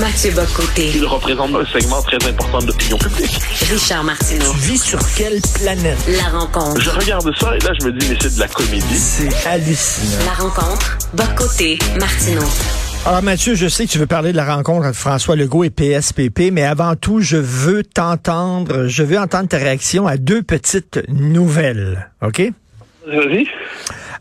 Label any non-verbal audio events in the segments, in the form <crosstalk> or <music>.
Mathieu Bocoté. Il représente un segment très important de l'opinion publique. Richard Martineau. Tu vis sur quelle planète? La rencontre. Je regarde ça et là, je me dis, mais c'est de la comédie. C'est hallucinant. La rencontre. Bocoté. Martineau. Alors Mathieu, je sais que tu veux parler de la rencontre entre François Legault et PSPP, mais avant tout, je veux t'entendre, je veux entendre ta réaction à deux petites nouvelles, OK? Vas-y.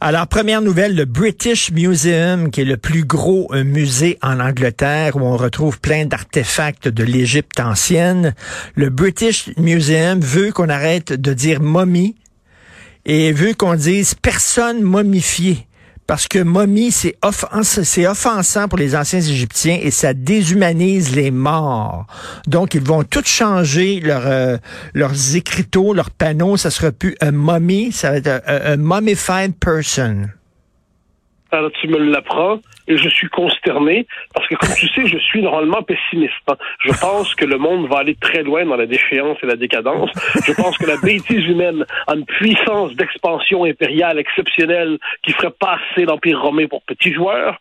Alors, première nouvelle, le British Museum, qui est le plus gros euh, musée en Angleterre, où on retrouve plein d'artefacts de l'Égypte ancienne. Le British Museum veut qu'on arrête de dire momie et veut qu'on dise personne momifiée. Parce que momie, c'est offens- c'est offensant pour les anciens Égyptiens et ça déshumanise les morts. Donc, ils vont tout changer leur, euh, leurs écriteaux, leurs panneaux. Ça sera plus un mommy, ça va être un mummified person. Alors tu me l'apprends et je suis consterné parce que comme tu sais, je suis normalement pessimiste. hein. Je pense que le monde va aller très loin dans la déchéance et la décadence. Je pense que la bêtise humaine a une puissance d'expansion impériale exceptionnelle qui ferait passer l'Empire romain pour petit joueur.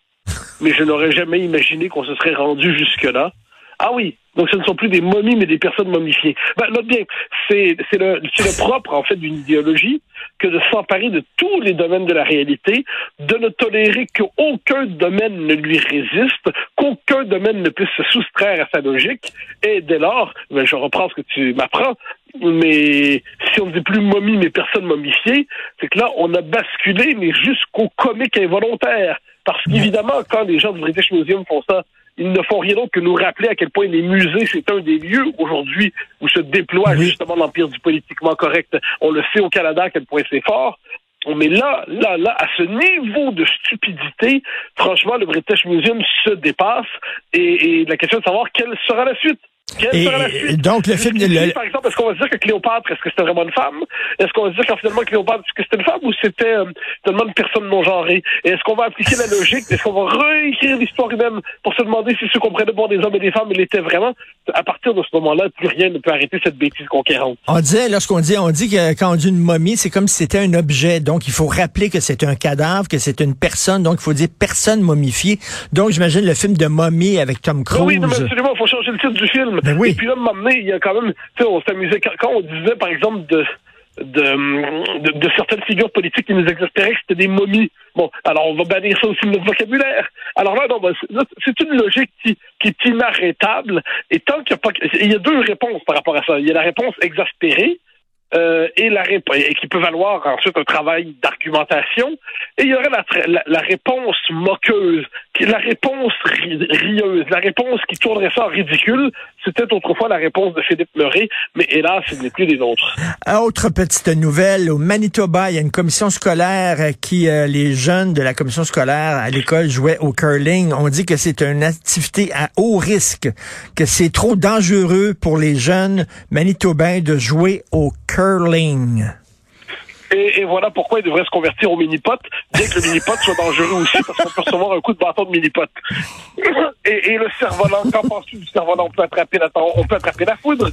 Mais je n'aurais jamais imaginé qu'on se serait rendu jusque-là. Ah oui, donc ce ne sont plus des momies, mais des personnes momifiées. Ben, note bien, c'est le, le propre, en fait, d'une idéologie que de s'emparer de tous les domaines de la réalité, de ne tolérer qu'aucun domaine ne lui résiste, qu'aucun domaine ne puisse se soustraire à sa logique, et dès lors, ben, je reprends ce que tu m'apprends, mais si on ne dit plus momie, mais personne momifiée, c'est que là, on a basculé, mais jusqu'au comique involontaire. Parce qu'évidemment, quand les gens du British Museum font ça, ils ne font rien d'autre que nous rappeler à quel point les musées, c'est un des lieux aujourd'hui où se déploie Oui. justement l'empire du politiquement correct. On le sait au Canada à quel point c'est fort. Mais là, là, là, à ce niveau de stupidité, franchement, le British Museum se dépasse. Et, et la question est de savoir quelle sera la suite. Et- donc, le film le- Par exemple, est-ce qu'on va dire que Cléopâtre, est-ce que c'était vraiment une femme? Est-ce qu'on va dire qu'en finalement Cléopâtre, est-ce que c'était une femme ou c'était euh, tellement une personne non genrée? Et est-ce qu'on va appliquer la logique? Est-ce qu'on va réécrire l'histoire humaine pour se demander si ce qu'on prenait pour des hommes et des femmes, il était vraiment? À partir de ce moment-là, plus rien ne peut arrêter cette bêtise conquérante. On disait, lorsqu'on dit, on dit que quand on dit une momie, c'est comme si c'était un objet. Donc, il faut rappeler que c'est un cadavre, que c'est une personne. Donc, il faut dire personne momifiée. Donc, j'imagine le film de momie avec Tom Cruise. Oui, non, absolument, il faut changer le titre du film. Ben oui. Et puis là, à un moment donné, il y a quand même, tu sais, on s'amusait quand, on disait, par exemple, de, de, de, de certaines figures politiques qui nous exaspéraient que c'était des momies. Bon, alors on va bannir ça aussi de notre vocabulaire. Alors là, non, ben, c'est- une logique qui, qui est inarrêtable. Et tant qu'il n'y a pas, il y a deux réponses par rapport à ça. Il y a la réponse exaspérée. euh, et la réponse et qui peut valoir ensuite un travail d'argumentation et il y aurait la, tra- la, la réponse moqueuse la réponse ri- rieuse la réponse qui tournerait ça en ridicule c'était autrefois la réponse de Philippe Murray mais hélas ce n'est plus des nôtres Autre petite nouvelle, au Manitoba, il y a une commission scolaire qui, euh, les jeunes de la commission scolaire à l'école jouaient au curling. On dit que c'est une activité à haut risque, que c'est trop dangereux pour les jeunes manitobains de jouer au curling. Et, et voilà pourquoi il devrait se convertir au mini-pot, bien que le mini-pot soit dangereux aussi, parce qu'on peut recevoir un coup de bâton de mini-pot. Et, et le cerf-volant, qu'en penses-tu du cerf-volant? On peut attraper la, on peut attraper la foudre.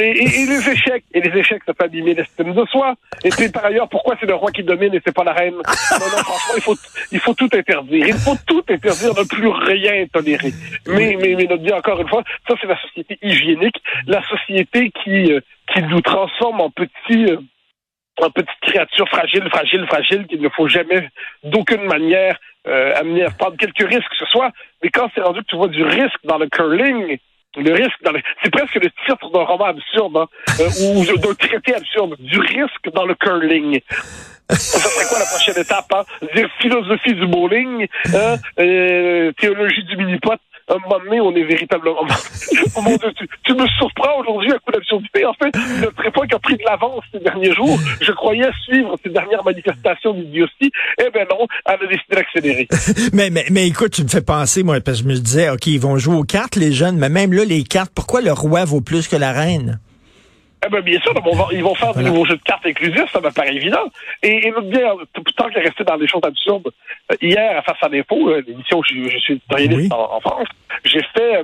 Et, et- les échecs, et les échecs, ça peut abîmer l'estime de soi. Et puis, par ailleurs, pourquoi c'est le roi qui domine et c'est pas la reine? Non, non, franchement, il faut, il faut tout interdire. Il faut tout interdire, ne plus rien tolérer. Mais, mais, mais, notre dit encore une fois, ça, c'est la société hygiénique, la société qui, euh, qui nous transforme en petits, euh, en petite créature fragile, fragile, fragile, qu'il ne faut jamais, d'aucune manière, euh, amener à prendre quelques risques que ce soit. Mais quand c'est rendu que tu vois du risque dans le curling, le risque dans le... C'est presque le titre d'un roman absurde, hein, euh, <laughs> ou d'un traité absurde, du risque dans le curling. Ça serait quoi la prochaine étape, hein? Dire philosophie du bowling, hein? Euh, théologie du mini-pot. Un moment donné, on est véritablement... <laughs> oh mon Dieu, tu, tu me surprends aujourd'hui à coup d'absurdité. En fait, le trépas qui a pris de l'avance ces derniers jours, je croyais suivre ces dernières manifestations d'idiotie. Eh ben non, elle a décidé d'accélérer. <laughs> mais, mais, mais écoute, tu me fais penser, moi, parce que je me disais, OK, ils vont jouer aux cartes, les jeunes, mais même là, les cartes, pourquoi le roi vaut plus que la reine? Eh ben, bien sûr, ils vont faire Voilà. des nouveaux jeux de cartes inclusifs, ça me paraît évident. Et, et bien, tant qu'à rester dans des choses absurdes, euh, hier, à Face à l'info, euh, l'émission où je, je suis Oui. en, en France, j'ai fait euh,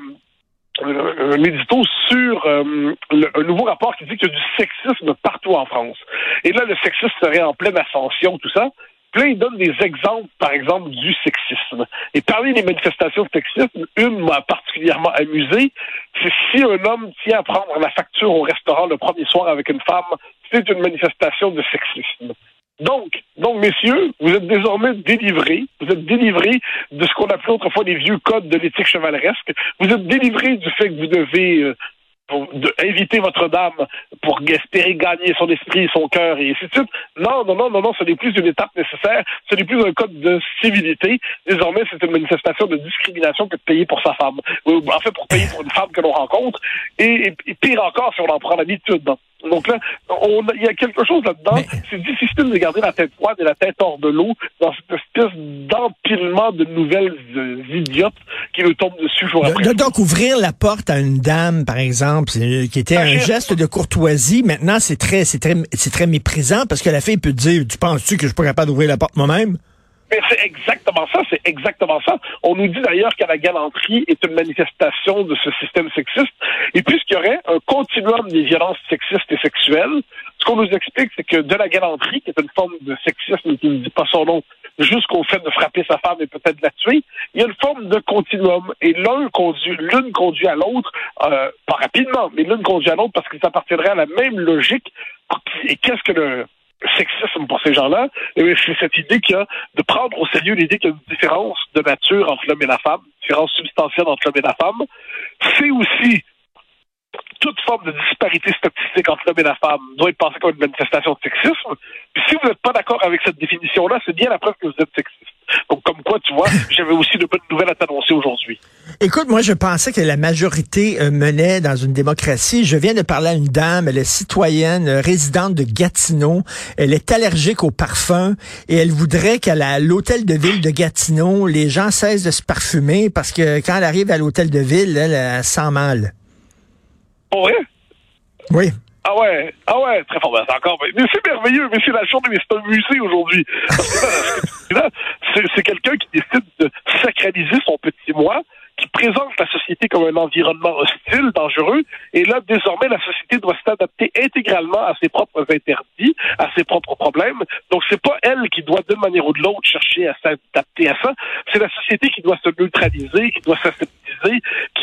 un, un édito sur euh, le- un nouveau rapport qui dit qu'il y a du sexisme partout en France. Et là, le sexisme serait en pleine ascension, tout ça. Puis là, il donne des exemples, par exemple, du sexisme. Et parmi les manifestations de sexisme, une m'a particulièrement amusé, c'est si un homme tient à prendre la facture au restaurant le premier soir avec une femme, c'est une manifestation de sexisme. Donc, donc, messieurs, vous êtes désormais délivrés. Vous êtes délivrés de ce qu'on appelait autrefois les vieux codes de l'éthique chevaleresque. Vous êtes délivrés du fait que vous devez euh, de inviter votre dame pour espérer gagner son esprit, son cœur et ainsi de suite. Non, non, non, non, non, ce n'est plus une étape nécessaire, ce n'est plus un code de civilité. Désormais, c'est une manifestation de discrimination que de payer pour sa femme. En fait, pour payer pour une femme que l'on rencontre. Et, et, pire encore, si on en prend l'habitude. Donc là, il y a quelque chose là-dedans. C'est difficile de garder la tête froide et la tête hors de l'eau dans cette espèce d'empilement de nouvelles euh, idiotes qui nous tombent dessus jour après. Donc, ouvrir la porte à une dame, par exemple, qui était un, geste de courtoisie, maintenant, c'est très, c'est très, c'est très méprisant parce que la fille peut dire, tu penses-tu que je suis pas capable d'ouvrir la porte moi-même? Mais c'est exactement ça, c'est exactement ça. On nous dit d'ailleurs que la galanterie est une manifestation de ce système sexiste. Et puisqu'il y aurait un continuum des violences sexistes et sexuelles, ce qu'on nous explique, c'est que de la galanterie, qui est une forme de sexisme qui ne dit pas son nom, jusqu'au fait de frapper sa femme et peut-être la tuer, il y a une forme de continuum. Et l'un conduit, l'une conduit à l'autre, euh, pas rapidement, mais l'une conduit à l'autre parce qu'ils appartiendraient à la même logique. Et qu'est-ce que le sexisme pour ces gens-là, eh c'est cette idée qu'il y a de prendre au sérieux l'idée qu'il y a une différence de nature entre l'homme et la femme, une différence substantielle entre l'homme et la femme. C'est aussi toute forme de disparité statistique entre l'homme et la femme doit être pensée comme une manifestation de sexisme. Puis si vous n'êtes pas d'accord avec cette définition-là, c'est bien la preuve que vous êtes sexiste. Donc, comme quoi, tu vois, <laughs> j'avais aussi de bonnes nouvelles à t'annoncer aujourd'hui. Écoute, moi, je pensais que la majorité euh, menait dans une démocratie. Je viens de parler à une dame, elle est citoyenne, euh, résidente de Gatineau. Elle est allergique au parfum et elle voudrait qu'à l'hôtel de ville de Gatineau, les gens cessent de se parfumer parce que quand elle arrive à l'hôtel de ville, elle sent mal. Oh, oui? Oui. Ah ouais, ah ouais, très fort. Ben, c'est encore, mais c'est merveilleux, mais c'est la journée, mais c'est un musée aujourd'hui. c'est quelqu'un qui décide de sacraliser son petit moi, qui présente la société comme un environnement hostile, dangereux, et là, désormais, la société doit s'adapter intégralement à ses propres interdits, à ses propres problèmes. Donc, c'est pas elle qui doit, d'une manière ou de l'autre, chercher à s'adapter à ça. C'est la société qui doit se neutraliser, qui doit s'aseptiser,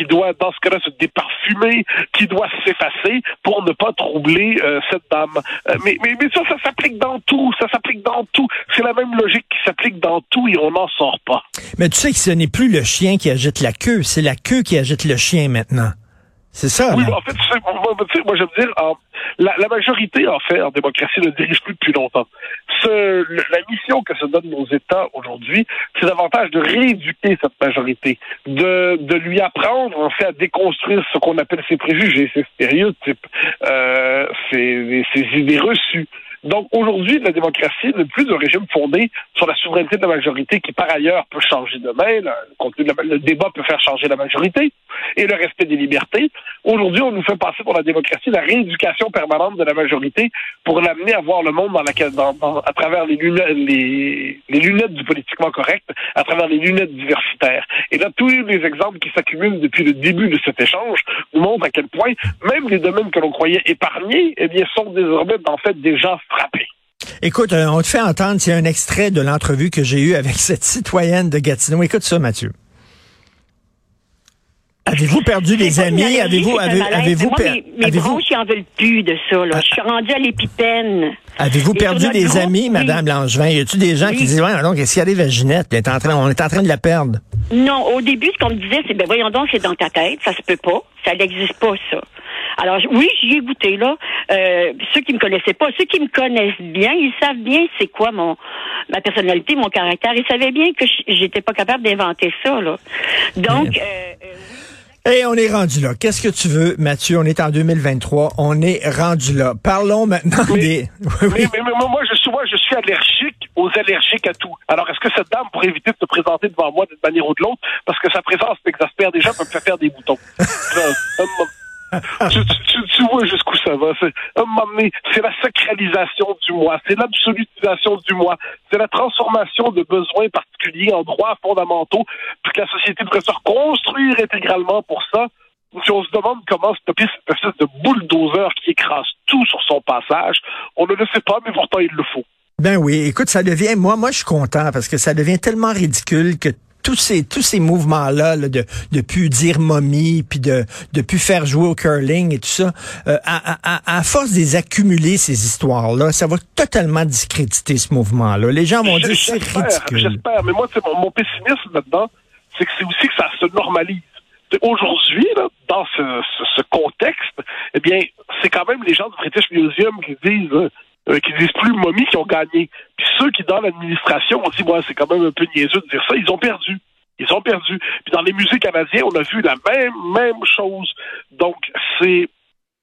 doit, dans ce cas-là, se déparfumer, qui doit s'effacer pour ne pas troubler euh, cette dame. Euh, mais, mais, mais ça, ça s'applique dans tout. Ça s'applique dans tout. C'est la même logique qui s'applique dans tout et on n'en sort pas. Mais tu sais que ce n'est plus le chien qui agite la queue, c'est la queue qui agite le chien maintenant. C'est ça. Oui, en fait, moi, je veux dire, la, majorité, en fait, en démocratie, ne dirige plus depuis longtemps. Ce, la mission que se donnent nos États aujourd'hui, c'est davantage de rééduquer cette majorité, de, de lui apprendre, en fait, à déconstruire ce qu'on appelle ses préjugés, ses stéréotypes, euh, ses, ses idées reçues. Donc aujourd'hui, la démocratie n'est plus un régime fondé sur la souveraineté de la majorité qui, par ailleurs, peut changer demain. Le, le débat peut faire changer la majorité et le respect des libertés. Aujourd'hui, on nous fait passer pour la démocratie la rééducation permanente de la majorité pour l'amener à voir le monde à travers les lunettes, les, les lunettes du politiquement correct, à travers les lunettes diversitaires. Et là, tous les exemples qui s'accumulent depuis le début de cet échange nous montrent à quel point même les domaines que l'on croyait épargnés, eh bien, sont désormais en fait déjà frappés. Écoute, euh, on te fait entendre, c'est un extrait de l'entrevue que j'ai eue avec cette citoyenne de Gatineau. Écoute ça, Mathieu. Avez-vous perdu des amis? Avez-vous avez, avez-vous mes, mes bronches, ils en veulent plus de ça. Là. Je suis rendue à l'épipène. Avez-vous perdu des amis, Madame Langevin? Y a-tu des gens qui disent, ouais, donc, qu'est-ce qu'il y a des Ginette? On est, en train, on est en train de la perdre. Non, au début, ce qu'on me disait, c'est, ben voyons donc, c'est dans ta tête, ça se peut pas. Ça n'existe pas, ça. Alors oui, j'y ai goûté là. Euh, ceux qui me connaissaient pas, ceux qui me connaissent bien, ils savent bien c'est quoi mon ma personnalité, mon caractère. Ils savaient bien que j'étais pas capable d'inventer ça là. Donc euh, euh, et on est rendu là. Qu'est-ce que tu veux, Mathieu? On est en 2023. On est rendu là. Parlons maintenant des... <laughs> Oui, Mais, moi, je, souvent, je suis allergique aux allergiques à tout. Alors, est-ce que cette dame, pour éviter de se présenter devant moi d'une manière ou de l'autre, parce que sa présence m'exaspère déjà, peut me faire faire des boutons. <laughs> <laughs> tu, tu, tu, vois jusqu'où ça va. C'est, un moment donné, c'est la sacralisation du moi, c'est l'absolutisation du moi, c'est la transformation de besoins particuliers en droits fondamentaux, puis que la société devrait se reconstruire intégralement pour ça. Si on se demande comment stopper cette espèce de bulldozer qui écrase tout sur son passage, on ne le sait pas, mais pourtant il le faut. Ben oui, écoute, ça devient, moi, moi, je suis content parce que ça devient tellement ridicule que tous ces tous ces mouvements là, de de plus dire momie puis de de plus faire jouer au curling et tout ça euh, à, à, à force des accumuler ces histoires là ça va totalement discréditer ce mouvement là les gens vont dire c'est ridicule. j'espère. Mais moi c'est mon, mon pessimisme là-dedans c'est que c'est aussi que ça se normalise. Aujourd'hui dans ce, ce, ce, contexte eh bien c'est quand même les gens du British Museum qui disent euh, qui disent plus momie qui ont gagné. Puis ceux qui, dans l'administration, ont dit, moi, c'est quand même un peu niaiseux de dire ça, ils ont perdu. Ils ont perdu. Puis dans les musées canadiens, on a vu la même, même chose. Donc, c'est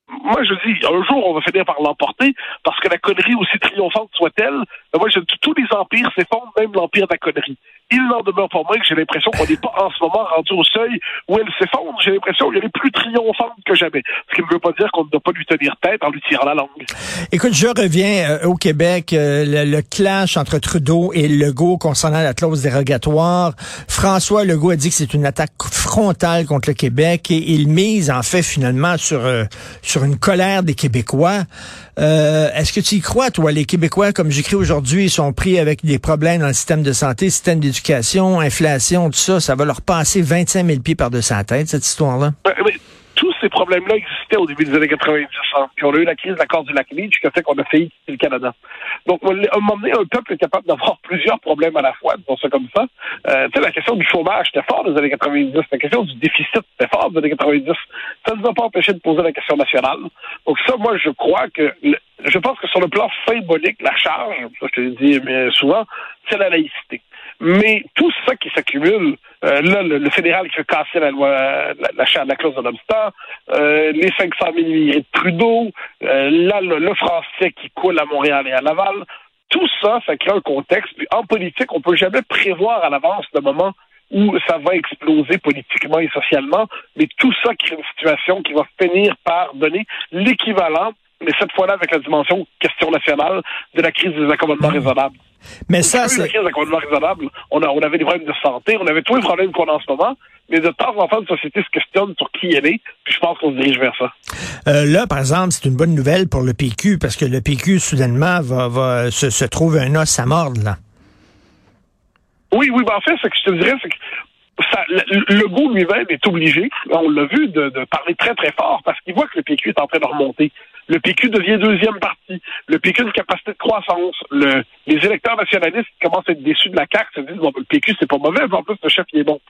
moi, je dis, un jour, on va finir par l'emporter, parce que la connerie, aussi triomphante soit-elle, moi, je, tous les empires s'effondrent, même l'empire de la connerie. Il n'en demeure pas moins que j'ai l'impression qu'on n'est pas en ce moment rendu au seuil où elle s'effondre. J'ai l'impression qu'elle est plus triomphante que jamais. Ce qui ne veut pas dire qu'on ne doit pas lui tenir tête en lui tirant la langue. Écoute, je reviens euh, au Québec. Euh, le, clash entre Trudeau et Legault concernant la clause dérogatoire. François Legault a dit que c'est une attaque frontale contre le Québec et il mise en fait finalement sur, euh, sur une colère des Québécois. Est-ce que tu y crois, toi? Les Québécois, comme j'écris aujourd'hui, sont pris avec des problèmes dans le système de santé, système d'éducation, inflation, tout ça. Ça va leur passer 25 000 pieds par-dessus la tête, cette histoire-là. Ces problèmes-là existaient au début des années 90. Hein. Puis on a eu la crise de l'accord du lac Leach qui a fait qu'on a failli quitter le Canada. Donc, à un moment donné, un peuple est capable d'avoir <laughs> plusieurs problèmes à la fois, disons ça comme ça. Euh, tu sais, la question du chômage, c'était fort dans les années 90. La question du déficit, c'était fort dans les années 90. Ça ne nous a pas empêché de poser la question nationale. Donc ça, moi, je crois que... je pense que sur le plan symbolique, la charge, ça je te le dis souvent, c'est la laïcité. Mais tout ça qui s'accumule, euh, là, le, fédéral qui veut casser la loi, la, la, la clause de euh, les 500 000 immigrés de Trudeau, euh, là, le, le, français qui coule à Montréal et à Laval, tout ça, ça crée un contexte. Puis en politique, on peut jamais prévoir à l'avance le moment où ça va exploser politiquement et socialement, mais tout ça crée une situation qui va finir par donner l'équivalent mais cette fois-là avec la dimension question nationale de la crise des accommodements mmh. raisonnables. Mais ça, c'est... On, a, on avait des problèmes de santé, on avait tous les problèmes qu'on a en ce moment, mais de temps en temps, la société se questionne sur qui elle est, puis je pense qu'on se dirige vers ça. Euh, là, par exemple, c'est une bonne nouvelle pour le PQ, parce que le PQ, soudainement, va, va se, se trouve un os à mordre, là. Oui, oui, ben en fait, ce que je te dirais, c'est que ça, le, goût lui-même est obligé, on l'a vu, de, de, parler très très fort parce qu'il voit que le PQ est en train de remonter. Le PQ devient deuxième parti. Le PQ a une capacité de croissance. Le, les électeurs nationalistes commencent à être déçus de la carte, se disent bon, le PQ c'est pas mauvais, en plus le chef il est bon.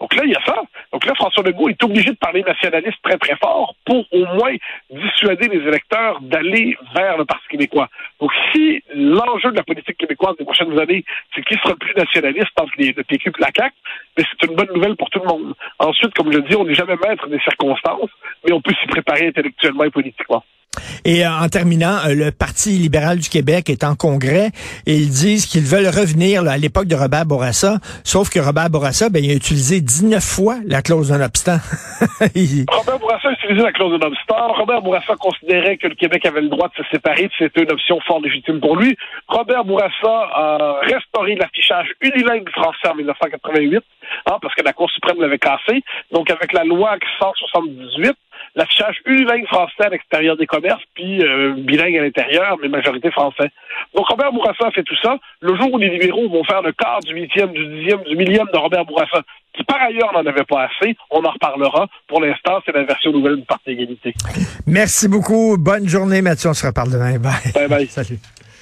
Donc là, il y a ça. Donc là, François Legault est obligé de parler nationaliste très, très fort pour au moins dissuader les électeurs d'aller vers le Parti québécois. Donc si l'enjeu de la politique québécoise des prochaines années, c'est qui sera le plus nationaliste entre les, le PQ et la CAQ, mais c'est une bonne nouvelle pour tout le monde. Ensuite, comme je dis, on n'est jamais maître des circonstances, mais on peut s'y préparer intellectuellement et politiquement. Et euh, en terminant, euh, le Parti libéral du Québec est en congrès et ils disent qu'ils veulent revenir à l'époque de Robert Bourassa, sauf que Robert Bourassa, ben, il a utilisé 19 fois la clause d'un obstant. <laughs> Robert Bourassa a utilisé la clause d'un obstant. Robert Bourassa considérait que le Québec avait le droit de se séparer, c'était une option fort légitime pour lui. Robert Bourassa a restauré l'affichage unilingue français en 1988, hein, parce que la Cour suprême l'avait cassé. Donc avec la loi 178, l'affichage unilingue français à l'extérieur des commerces, puis euh, bilingue à l'intérieur, mais majorité français. Donc Robert Bourassa fait tout ça. Le jour où les libéraux vont faire le quart du huitième, du dixième, du millième de Robert Bourassa, qui par ailleurs n'en avait pas assez, on en reparlera. Pour l'instant, c'est la version nouvelle du Parti égalité. Merci beaucoup. Bonne journée, Mathieu. On se reparle demain. Bye. Bye bye. <laughs> Salut.